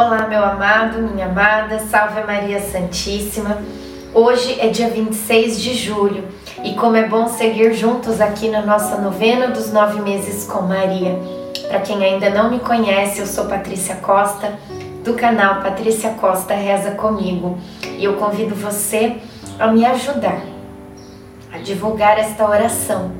Olá, meu amado, minha amada, salve Maria Santíssima. Hoje é dia 26 de julho e como é bom seguir juntos aqui na nossa novena dos nove meses com Maria. Para quem ainda não me conhece, eu sou Patrícia Costa, do canal Patrícia Costa Reza Comigo, e eu convido você a me ajudar a divulgar esta oração,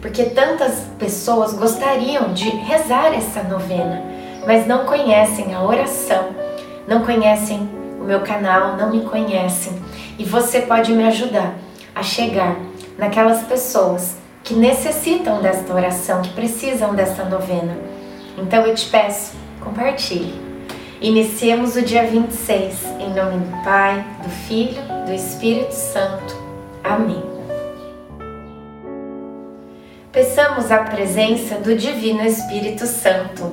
porque tantas pessoas gostariam de rezar essa novena mas não conhecem a oração, não conhecem o meu canal, não me conhecem. E você pode me ajudar a chegar naquelas pessoas que necessitam desta oração, que precisam desta novena. Então eu te peço, compartilhe. Iniciemos o dia 26 em nome do Pai, do Filho, do Espírito Santo. Amém. Peçamos a presença do Divino Espírito Santo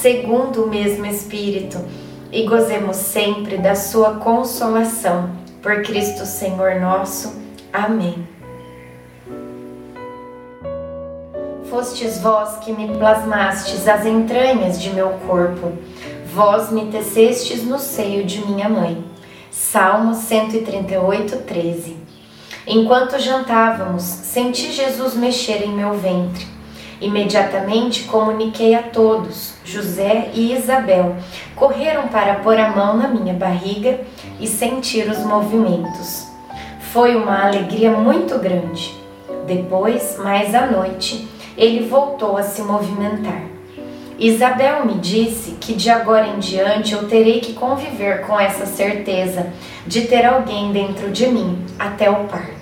segundo o mesmo Espírito, e gozemos sempre da Sua consolação. Por Cristo Senhor nosso. Amém. Fostes vós que me plasmastes as entranhas de meu corpo, vós me tecestes no seio de minha mãe. Salmo 138, 13. Enquanto jantávamos, senti Jesus mexer em meu ventre. Imediatamente comuniquei a todos. José e Isabel correram para pôr a mão na minha barriga e sentir os movimentos. Foi uma alegria muito grande. Depois, mais à noite, ele voltou a se movimentar. Isabel me disse que de agora em diante eu terei que conviver com essa certeza de ter alguém dentro de mim até o parto.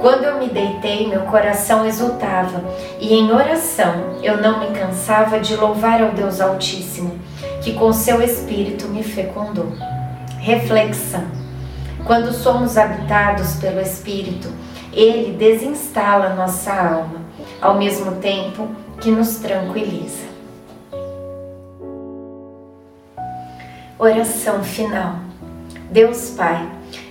Quando eu me deitei, meu coração exultava, e em oração eu não me cansava de louvar ao Deus Altíssimo, que com seu Espírito me fecundou. Reflexão: quando somos habitados pelo Espírito, ele desinstala nossa alma, ao mesmo tempo que nos tranquiliza. Oração final. Deus Pai,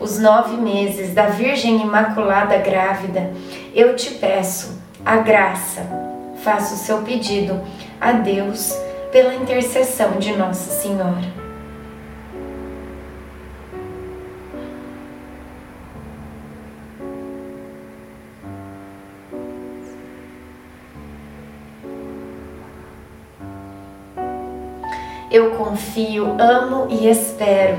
os nove meses da Virgem Imaculada Grávida, eu te peço a graça. Faça o seu pedido a Deus pela intercessão de Nossa Senhora. Eu confio, amo e espero,